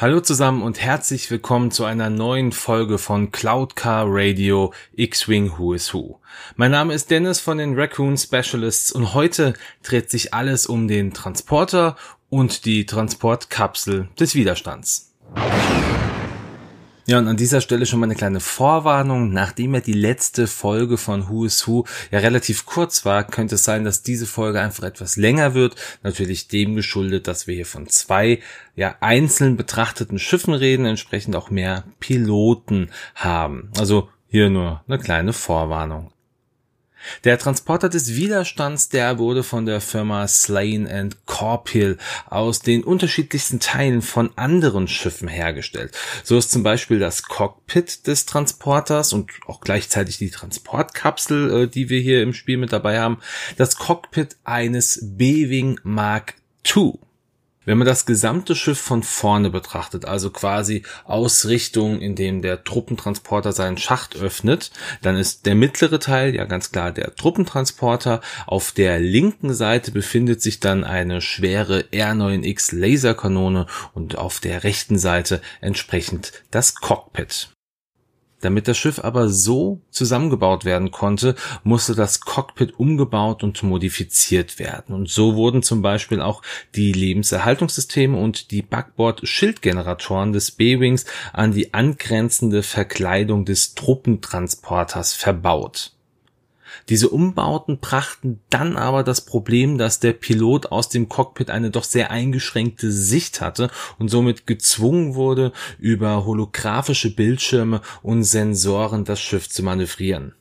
Hallo zusammen und herzlich willkommen zu einer neuen Folge von Cloud Car Radio X-Wing Who is Who. Mein Name ist Dennis von den Raccoon Specialists und heute dreht sich alles um den Transporter und die Transportkapsel des Widerstands. Ja, und an dieser Stelle schon mal eine kleine Vorwarnung. Nachdem ja die letzte Folge von Who is Who ja relativ kurz war, könnte es sein, dass diese Folge einfach etwas länger wird. Natürlich dem geschuldet, dass wir hier von zwei ja einzeln betrachteten Schiffen reden, entsprechend auch mehr Piloten haben. Also hier nur eine kleine Vorwarnung. Der Transporter des Widerstands, der wurde von der Firma Slane Corpil aus den unterschiedlichsten Teilen von anderen Schiffen hergestellt. So ist zum Beispiel das Cockpit des Transporters und auch gleichzeitig die Transportkapsel, äh, die wir hier im Spiel mit dabei haben, das Cockpit eines B-Wing Mark II. Wenn man das gesamte Schiff von vorne betrachtet, also quasi aus Richtung, in dem der Truppentransporter seinen Schacht öffnet, dann ist der mittlere Teil ja ganz klar der Truppentransporter. Auf der linken Seite befindet sich dann eine schwere R9X Laserkanone und auf der rechten Seite entsprechend das Cockpit. Damit das Schiff aber so zusammengebaut werden konnte, musste das Cockpit umgebaut und modifiziert werden. Und so wurden zum Beispiel auch die Lebenserhaltungssysteme und die Backbord-Schildgeneratoren des B-Wings an die angrenzende Verkleidung des Truppentransporters verbaut. Diese Umbauten brachten dann aber das Problem, dass der Pilot aus dem Cockpit eine doch sehr eingeschränkte Sicht hatte und somit gezwungen wurde, über holographische Bildschirme und Sensoren das Schiff zu manövrieren.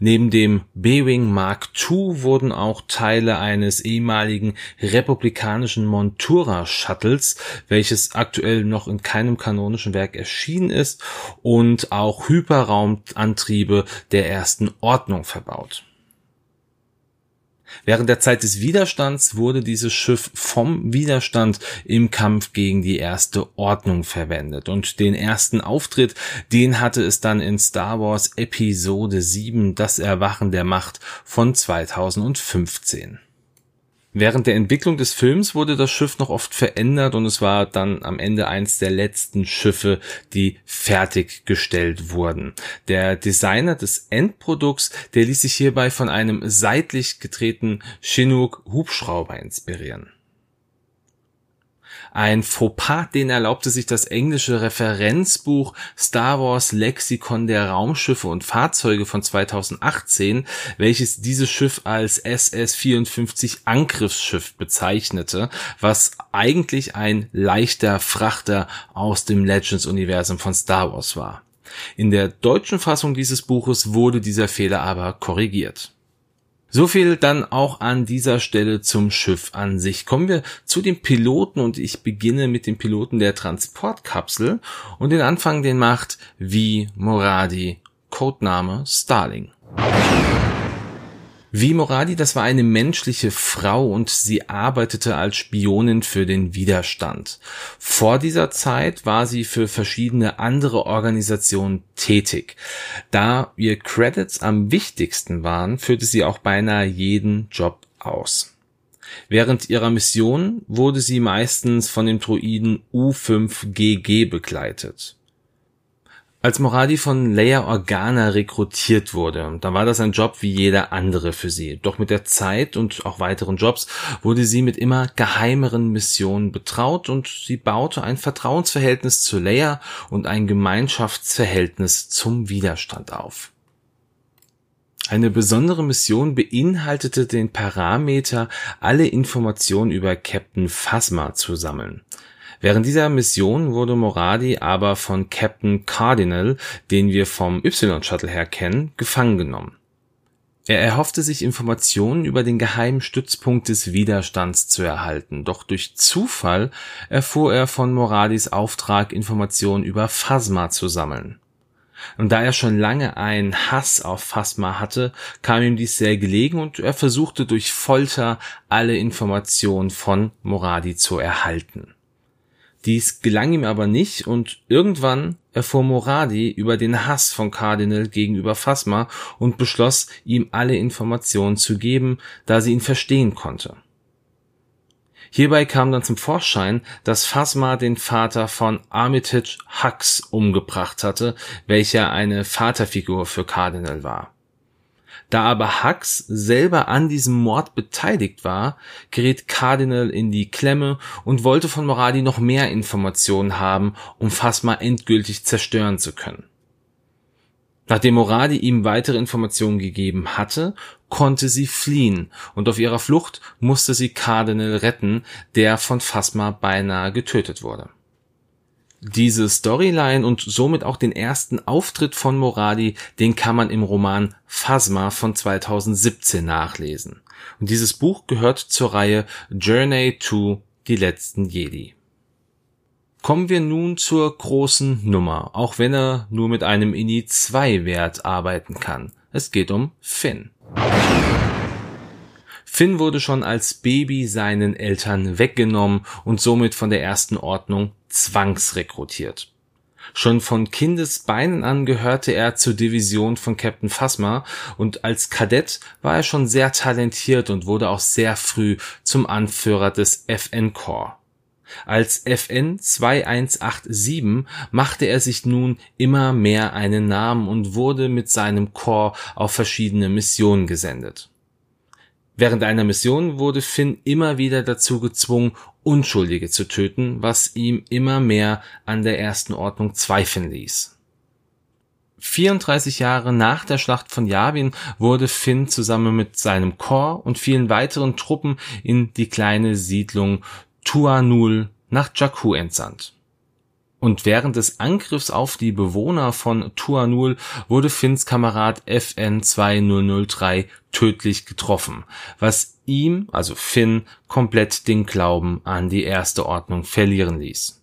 Neben dem B-Wing Mark II wurden auch Teile eines ehemaligen republikanischen Montura Shuttles, welches aktuell noch in keinem kanonischen Werk erschienen ist, und auch Hyperraumantriebe der ersten Ordnung verbaut. Während der Zeit des Widerstands wurde dieses Schiff vom Widerstand im Kampf gegen die erste Ordnung verwendet. Und den ersten Auftritt, den hatte es dann in Star Wars Episode 7, das Erwachen der Macht von 2015. Während der Entwicklung des Films wurde das Schiff noch oft verändert und es war dann am Ende eins der letzten Schiffe, die fertiggestellt wurden. Der Designer des Endprodukts, der ließ sich hierbei von einem seitlich gedrehten Chinook Hubschrauber inspirieren. Ein Fauxpas, den erlaubte sich das englische Referenzbuch Star Wars Lexikon der Raumschiffe und Fahrzeuge von 2018, welches dieses Schiff als SS-54 Angriffsschiff bezeichnete, was eigentlich ein leichter Frachter aus dem Legends-Universum von Star Wars war. In der deutschen Fassung dieses Buches wurde dieser Fehler aber korrigiert. So viel dann auch an dieser Stelle zum Schiff an sich. Kommen wir zu den Piloten und ich beginne mit dem Piloten der Transportkapsel und den Anfang den macht wie Moradi, Codename Starling. Wie Moradi, das war eine menschliche Frau und sie arbeitete als Spionin für den Widerstand. Vor dieser Zeit war sie für verschiedene andere Organisationen tätig. Da ihr Credits am wichtigsten waren, führte sie auch beinahe jeden Job aus. Während ihrer Mission wurde sie meistens von dem Druiden U5GG begleitet. Als Moradi von Leia Organa rekrutiert wurde, da war das ein Job wie jeder andere für sie. Doch mit der Zeit und auch weiteren Jobs wurde sie mit immer geheimeren Missionen betraut und sie baute ein Vertrauensverhältnis zu Leia und ein Gemeinschaftsverhältnis zum Widerstand auf. Eine besondere Mission beinhaltete den Parameter, alle Informationen über Captain Phasma zu sammeln. Während dieser Mission wurde Moradi aber von Captain Cardinal, den wir vom Y-Shuttle her kennen, gefangen genommen. Er erhoffte sich Informationen über den geheimen Stützpunkt des Widerstands zu erhalten, doch durch Zufall erfuhr er von Moradis Auftrag, Informationen über Phasma zu sammeln. Und da er schon lange einen Hass auf Phasma hatte, kam ihm dies sehr gelegen und er versuchte durch Folter alle Informationen von Moradi zu erhalten. Dies gelang ihm aber nicht und irgendwann erfuhr Moradi über den Hass von Cardinal gegenüber Phasma und beschloss, ihm alle Informationen zu geben, da sie ihn verstehen konnte. Hierbei kam dann zum Vorschein, dass Phasma den Vater von Armitage Hux umgebracht hatte, welcher eine Vaterfigur für Cardinal war. Da aber Hux selber an diesem Mord beteiligt war, gerät Cardinal in die Klemme und wollte von Moradi noch mehr Informationen haben, um Phasma endgültig zerstören zu können. Nachdem Moradi ihm weitere Informationen gegeben hatte, konnte sie fliehen und auf ihrer Flucht musste sie Cardinal retten, der von Phasma beinahe getötet wurde. Diese Storyline und somit auch den ersten Auftritt von Moradi, den kann man im Roman Phasma von 2017 nachlesen. Und dieses Buch gehört zur Reihe Journey to Die letzten Jedi. Kommen wir nun zur großen Nummer, auch wenn er nur mit einem INI 2 Wert arbeiten kann. Es geht um Finn. Finn wurde schon als Baby seinen Eltern weggenommen und somit von der ersten Ordnung zwangsrekrutiert. Schon von Kindesbeinen an gehörte er zur Division von Captain Phasma und als Kadett war er schon sehr talentiert und wurde auch sehr früh zum Anführer des FN Corps. Als FN 2187 machte er sich nun immer mehr einen Namen und wurde mit seinem Korps auf verschiedene Missionen gesendet. Während einer Mission wurde Finn immer wieder dazu gezwungen, Unschuldige zu töten, was ihm immer mehr an der ersten Ordnung zweifeln ließ. 34 Jahre nach der Schlacht von Yavin wurde Finn zusammen mit seinem Korps und vielen weiteren Truppen in die kleine Siedlung Tuanul nach Jakku entsandt. Und während des Angriffs auf die Bewohner von Tuanul wurde Finns Kamerad FN 2003 tödlich getroffen, was ihm, also Finn, komplett den Glauben an die erste Ordnung verlieren ließ.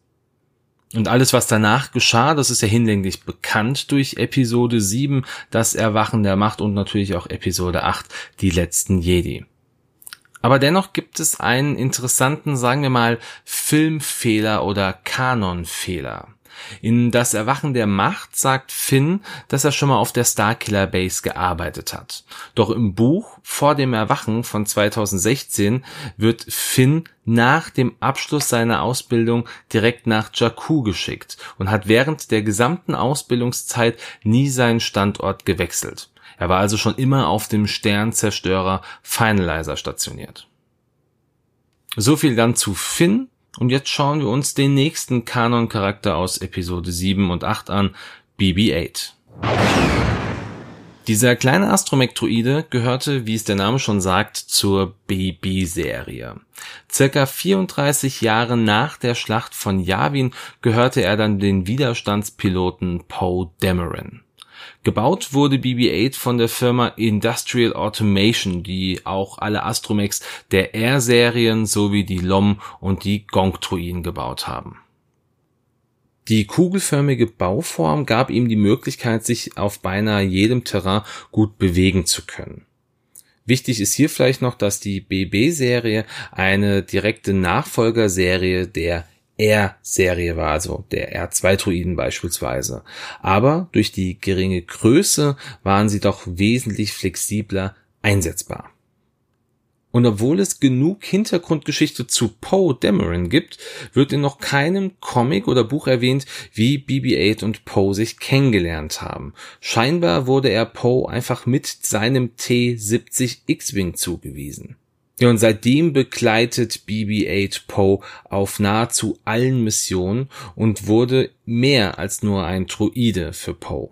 Und alles, was danach geschah, das ist ja hinlänglich bekannt durch Episode 7, das Erwachen der Macht und natürlich auch Episode 8, die letzten Jedi. Aber dennoch gibt es einen interessanten, sagen wir mal, Filmfehler oder Kanonfehler. In Das Erwachen der Macht sagt Finn, dass er schon mal auf der Starkiller Base gearbeitet hat. Doch im Buch Vor dem Erwachen von 2016 wird Finn nach dem Abschluss seiner Ausbildung direkt nach Jakku geschickt und hat während der gesamten Ausbildungszeit nie seinen Standort gewechselt. Er war also schon immer auf dem Sternzerstörer Finalizer stationiert. So viel dann zu Finn. Und jetzt schauen wir uns den nächsten Kanon-Charakter aus Episode 7 und 8 an, BB-8. Dieser kleine Astromektroide gehörte, wie es der Name schon sagt, zur BB-Serie. Circa 34 Jahre nach der Schlacht von Yavin gehörte er dann den Widerstandspiloten Poe Dameron. Gebaut wurde BB-8 von der Firma Industrial Automation, die auch alle Astromechs der R-Serien sowie die LOM und die Gong-Truinen gebaut haben. Die kugelförmige Bauform gab ihm die Möglichkeit, sich auf beinahe jedem Terrain gut bewegen zu können. Wichtig ist hier vielleicht noch, dass die BB-Serie eine direkte Nachfolgerserie der R-Serie war, also der R2-Druiden beispielsweise. Aber durch die geringe Größe waren sie doch wesentlich flexibler einsetzbar. Und obwohl es genug Hintergrundgeschichte zu Poe Dameron gibt, wird in noch keinem Comic oder Buch erwähnt, wie BB-8 und Poe sich kennengelernt haben. Scheinbar wurde er Poe einfach mit seinem T-70 X-Wing zugewiesen. Ja, und seitdem begleitet BB-8 Poe auf nahezu allen Missionen und wurde mehr als nur ein Druide für Poe.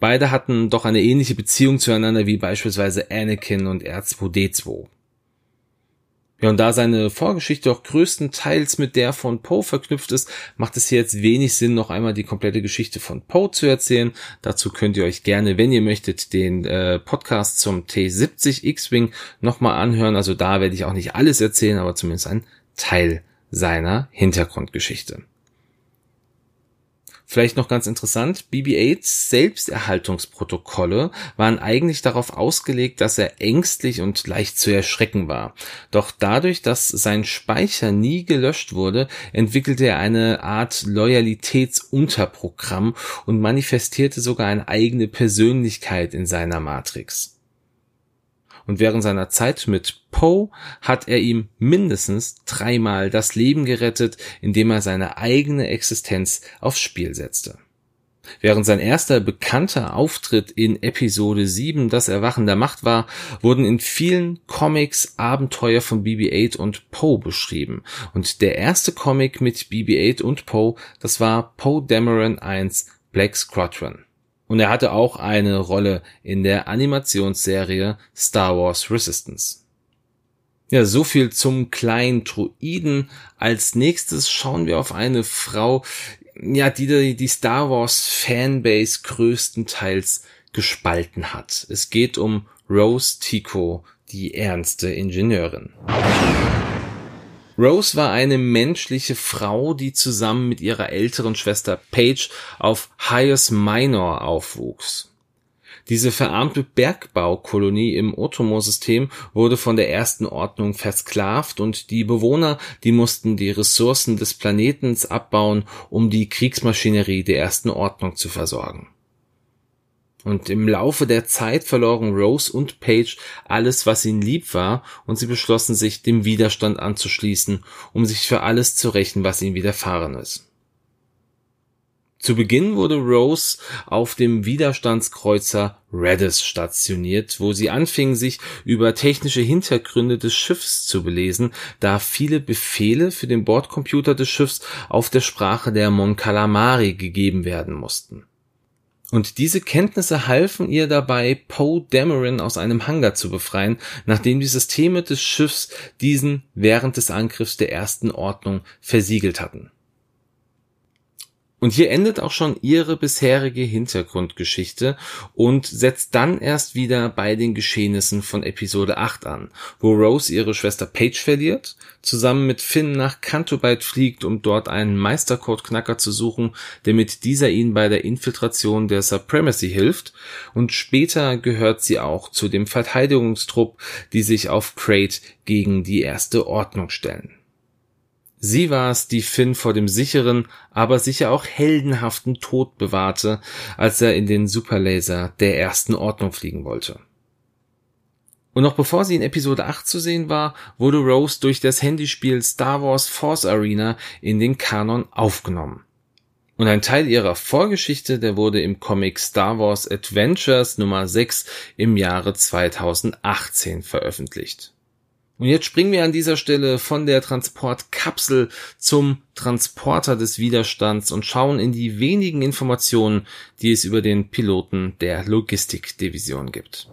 Beide hatten doch eine ähnliche Beziehung zueinander wie beispielsweise Anakin und R2D2. Ja, und da seine Vorgeschichte auch größtenteils mit der von Poe verknüpft ist, macht es hier jetzt wenig Sinn, noch einmal die komplette Geschichte von Poe zu erzählen. Dazu könnt ihr euch gerne, wenn ihr möchtet, den äh, Podcast zum T70 X-Wing nochmal anhören. Also da werde ich auch nicht alles erzählen, aber zumindest ein Teil seiner Hintergrundgeschichte. Vielleicht noch ganz interessant, BB-8s Selbsterhaltungsprotokolle waren eigentlich darauf ausgelegt, dass er ängstlich und leicht zu erschrecken war. Doch dadurch, dass sein Speicher nie gelöscht wurde, entwickelte er eine Art Loyalitätsunterprogramm und manifestierte sogar eine eigene Persönlichkeit in seiner Matrix. Und während seiner Zeit mit Poe hat er ihm mindestens dreimal das Leben gerettet, indem er seine eigene Existenz aufs Spiel setzte. Während sein erster bekannter Auftritt in Episode 7 Das Erwachen der Macht war, wurden in vielen Comics Abenteuer von BB-8 und Poe beschrieben. Und der erste Comic mit BB-8 und Poe, das war Poe Dameron 1 Black Squadron. Und er hatte auch eine Rolle in der Animationsserie Star Wars Resistance. Ja, so viel zum kleinen Druiden. Als nächstes schauen wir auf eine Frau, ja, die die Star Wars Fanbase größtenteils gespalten hat. Es geht um Rose Tico, die ernste Ingenieurin. Rose war eine menschliche Frau, die zusammen mit ihrer älteren Schwester Paige auf Hyers Minor aufwuchs. Diese verarmte Bergbaukolonie im Otomo-System wurde von der ersten Ordnung versklavt und die Bewohner, die mussten die Ressourcen des Planetens abbauen, um die Kriegsmaschinerie der ersten Ordnung zu versorgen. Und im Laufe der Zeit verloren Rose und Paige alles, was ihnen lieb war, und sie beschlossen sich, dem Widerstand anzuschließen, um sich für alles zu rächen, was ihnen widerfahren ist. Zu Beginn wurde Rose auf dem Widerstandskreuzer Redis stationiert, wo sie anfing, sich über technische Hintergründe des Schiffs zu belesen, da viele Befehle für den Bordcomputer des Schiffs auf der Sprache der Mon Calamari gegeben werden mussten. Und diese Kenntnisse halfen ihr dabei, Poe Dameron aus einem Hangar zu befreien, nachdem die Systeme des Schiffs diesen während des Angriffs der ersten Ordnung versiegelt hatten. Und hier endet auch schon ihre bisherige Hintergrundgeschichte und setzt dann erst wieder bei den Geschehnissen von Episode 8 an, wo Rose ihre Schwester Paige verliert, zusammen mit Finn nach Cantobite fliegt, um dort einen Meistercode-Knacker zu suchen, damit dieser ihnen bei der Infiltration der Supremacy hilft, und später gehört sie auch zu dem Verteidigungstrupp, die sich auf Crate gegen die erste Ordnung stellen. Sie war es, die Finn vor dem sicheren, aber sicher auch heldenhaften Tod bewahrte, als er in den Superlaser der ersten Ordnung fliegen wollte. Und noch bevor sie in Episode 8 zu sehen war, wurde Rose durch das Handyspiel Star Wars Force Arena in den Kanon aufgenommen. Und ein Teil ihrer Vorgeschichte, der wurde im Comic Star Wars Adventures Nummer 6 im Jahre 2018 veröffentlicht. Und jetzt springen wir an dieser Stelle von der Transportkapsel zum Transporter des Widerstands und schauen in die wenigen Informationen, die es über den Piloten der Logistikdivision gibt.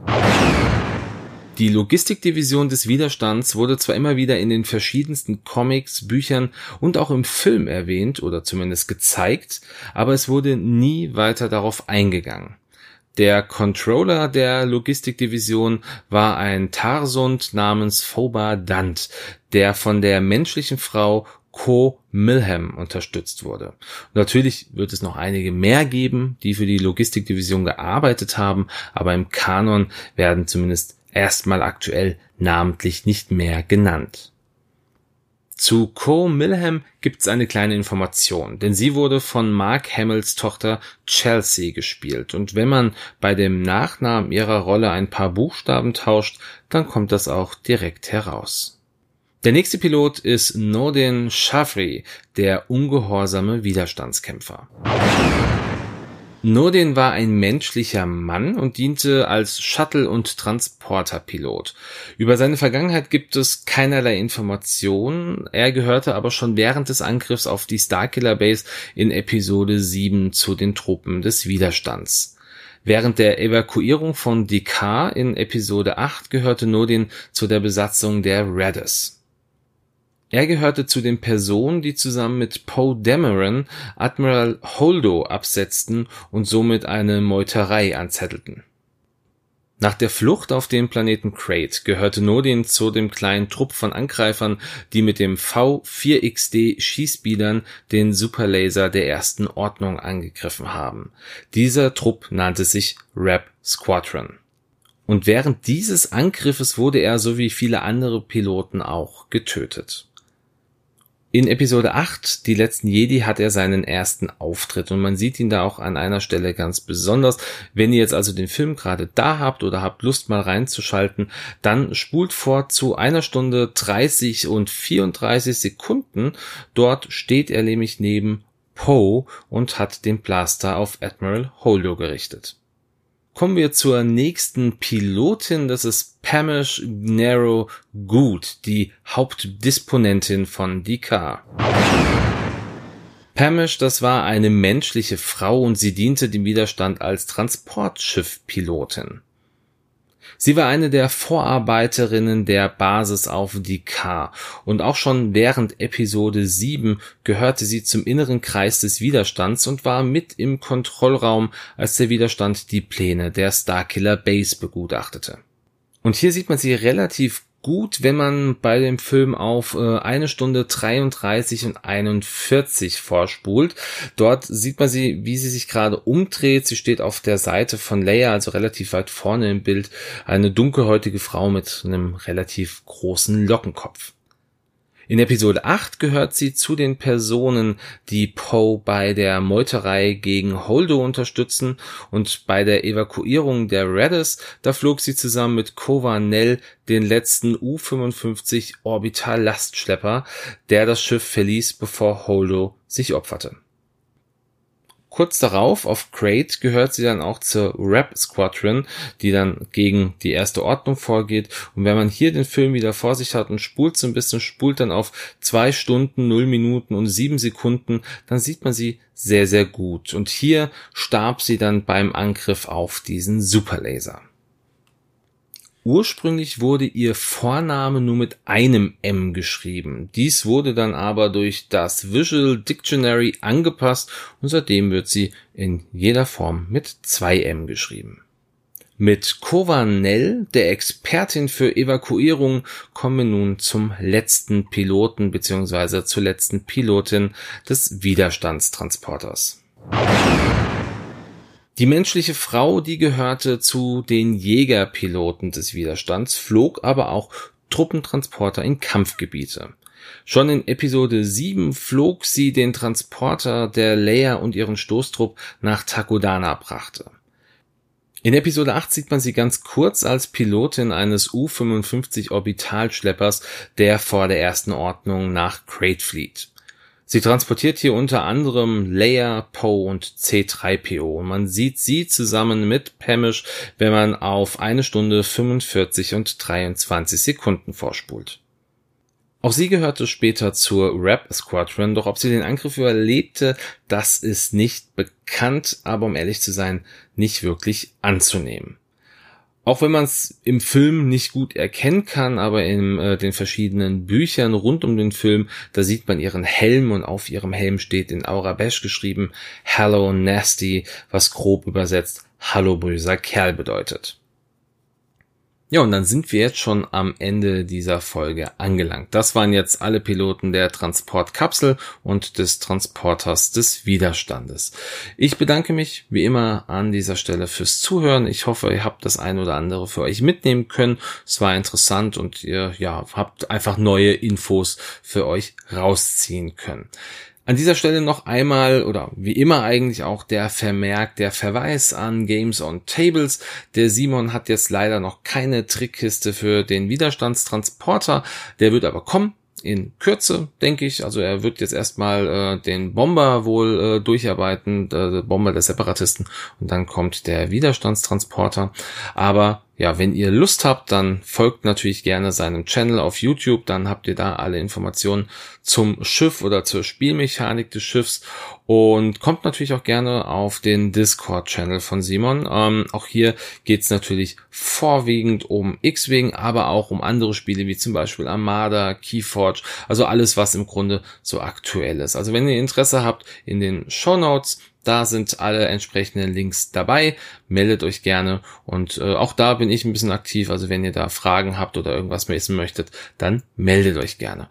Die Logistikdivision des Widerstands wurde zwar immer wieder in den verschiedensten Comics, Büchern und auch im Film erwähnt oder zumindest gezeigt, aber es wurde nie weiter darauf eingegangen. Der Controller der Logistikdivision war ein Tarsund namens Foba Dant, der von der menschlichen Frau Co. Milham unterstützt wurde. natürlich wird es noch einige mehr geben, die für die Logistikdivision gearbeitet haben, aber im Kanon werden zumindest erstmal aktuell namentlich nicht mehr genannt. Zu Co. Milham gibt's eine kleine Information, denn sie wurde von Mark Hamills Tochter Chelsea gespielt und wenn man bei dem Nachnamen ihrer Rolle ein paar Buchstaben tauscht, dann kommt das auch direkt heraus. Der nächste Pilot ist Nordin Shafri, der ungehorsame Widerstandskämpfer. Nordin war ein menschlicher Mann und diente als Shuttle- und Transporterpilot. Über seine Vergangenheit gibt es keinerlei Informationen. Er gehörte aber schon während des Angriffs auf die Starkiller Base in Episode 7 zu den Truppen des Widerstands. Während der Evakuierung von Dekar in Episode 8 gehörte Nordin zu der Besatzung der Raddus. Er gehörte zu den Personen, die zusammen mit Poe Dameron Admiral Holdo absetzten und somit eine Meuterei anzettelten. Nach der Flucht auf den Planeten Crate gehörte Nodin zu dem kleinen Trupp von Angreifern, die mit dem V4XD Schießbiedern den Superlaser der ersten Ordnung angegriffen haben. Dieser Trupp nannte sich Rap Squadron. Und während dieses Angriffes wurde er sowie viele andere Piloten auch getötet. In Episode 8, die letzten Jedi, hat er seinen ersten Auftritt und man sieht ihn da auch an einer Stelle ganz besonders. Wenn ihr jetzt also den Film gerade da habt oder habt Lust mal reinzuschalten, dann spult vor zu einer Stunde 30 und 34 Sekunden. Dort steht er nämlich neben Poe und hat den Blaster auf Admiral Holdo gerichtet. Kommen wir zur nächsten Pilotin, das ist Pamish Nero Good, die Hauptdisponentin von DK. Pamish, das war eine menschliche Frau und sie diente dem Widerstand als Transportschiffpilotin. Sie war eine der Vorarbeiterinnen der Basis auf Dikar und auch schon während Episode 7 gehörte sie zum inneren Kreis des Widerstands und war mit im Kontrollraum, als der Widerstand die Pläne der Starkiller Base begutachtete. Und hier sieht man sie relativ gut, wenn man bei dem Film auf äh, eine Stunde 33 und 41 vorspult. Dort sieht man sie, wie sie sich gerade umdreht. Sie steht auf der Seite von Leia, also relativ weit vorne im Bild, eine dunkelhäutige Frau mit einem relativ großen Lockenkopf. In Episode 8 gehört sie zu den Personen, die Poe bei der Meuterei gegen Holdo unterstützen und bei der Evakuierung der Redis, da flog sie zusammen mit Kova Nell den letzten U-55 Orbital Lastschlepper, der das Schiff verließ, bevor Holdo sich opferte. Kurz darauf, auf Crate, gehört sie dann auch zur Rap Squadron, die dann gegen die erste Ordnung vorgeht. Und wenn man hier den Film wieder vor sich hat und spult so ein bisschen, spult dann auf zwei Stunden, null Minuten und sieben Sekunden, dann sieht man sie sehr, sehr gut. Und hier starb sie dann beim Angriff auf diesen Superlaser. Ursprünglich wurde ihr Vorname nur mit einem M geschrieben. Dies wurde dann aber durch das Visual Dictionary angepasst und seitdem wird sie in jeder Form mit zwei M geschrieben. Mit Kovanel, der Expertin für Evakuierung, kommen wir nun zum letzten Piloten bzw. zur letzten Pilotin des Widerstandstransporters. Die menschliche Frau, die gehörte zu den Jägerpiloten des Widerstands, flog aber auch Truppentransporter in Kampfgebiete. Schon in Episode 7 flog sie den Transporter, der Leia und ihren Stoßtrupp nach Takodana brachte. In Episode 8 sieht man sie ganz kurz als Pilotin eines U-55 Orbitalschleppers, der vor der ersten Ordnung nach Crate flieht. Sie transportiert hier unter anderem Leia, Poe und C3PO. Und man sieht sie zusammen mit Pamish, wenn man auf eine Stunde 45 und 23 Sekunden vorspult. Auch sie gehörte später zur Rap Squadron, doch ob sie den Angriff überlebte, das ist nicht bekannt, aber um ehrlich zu sein, nicht wirklich anzunehmen. Auch wenn man es im Film nicht gut erkennen kann, aber in äh, den verschiedenen Büchern rund um den Film, da sieht man ihren Helm und auf ihrem Helm steht in Aurabesh geschrieben Hello Nasty, was grob übersetzt Hallo böser Kerl bedeutet. Ja, und dann sind wir jetzt schon am Ende dieser Folge angelangt. Das waren jetzt alle Piloten der Transportkapsel und des Transporters des Widerstandes. Ich bedanke mich wie immer an dieser Stelle fürs Zuhören. Ich hoffe, ihr habt das ein oder andere für euch mitnehmen können. Es war interessant und ihr ja, habt einfach neue Infos für euch rausziehen können. An dieser Stelle noch einmal oder wie immer eigentlich auch der Vermerk, der Verweis an Games on Tables. Der Simon hat jetzt leider noch keine Trickkiste für den Widerstandstransporter. Der wird aber kommen in Kürze, denke ich. Also er wird jetzt erstmal äh, den Bomber wohl äh, durcharbeiten, äh, Bomber der Separatisten und dann kommt der Widerstandstransporter. Aber ja, wenn ihr Lust habt, dann folgt natürlich gerne seinem Channel auf YouTube, dann habt ihr da alle Informationen zum Schiff oder zur Spielmechanik des Schiffs und kommt natürlich auch gerne auf den Discord-Channel von Simon. Ähm, auch hier geht's natürlich vorwiegend um X-Wing, aber auch um andere Spiele wie zum Beispiel Armada, Keyforge, also alles, was im Grunde so aktuell ist. Also wenn ihr Interesse habt, in den Show Notes da sind alle entsprechenden Links dabei. Meldet euch gerne und äh, auch da bin ich ein bisschen aktiv. Also wenn ihr da Fragen habt oder irgendwas wissen möchtet, dann meldet euch gerne.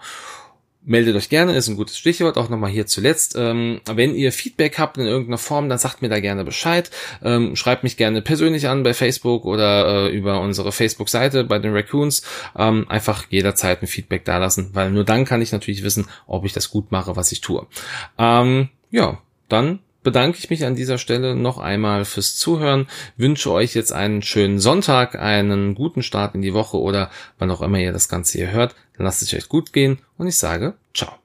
meldet euch gerne, ist ein gutes Stichwort, auch nochmal hier zuletzt. Ähm, wenn ihr Feedback habt in irgendeiner Form, dann sagt mir da gerne Bescheid. Ähm, schreibt mich gerne persönlich an bei Facebook oder äh, über unsere Facebook-Seite bei den Raccoons. Ähm, einfach jederzeit ein Feedback dalassen, weil nur dann kann ich natürlich wissen, ob ich das gut mache, was ich tue. Ähm, ja, dann bedanke ich mich an dieser Stelle noch einmal fürs Zuhören, wünsche euch jetzt einen schönen Sonntag, einen guten Start in die Woche oder wann auch immer ihr das Ganze hier hört. Lasst es euch gut gehen und ich sage ciao.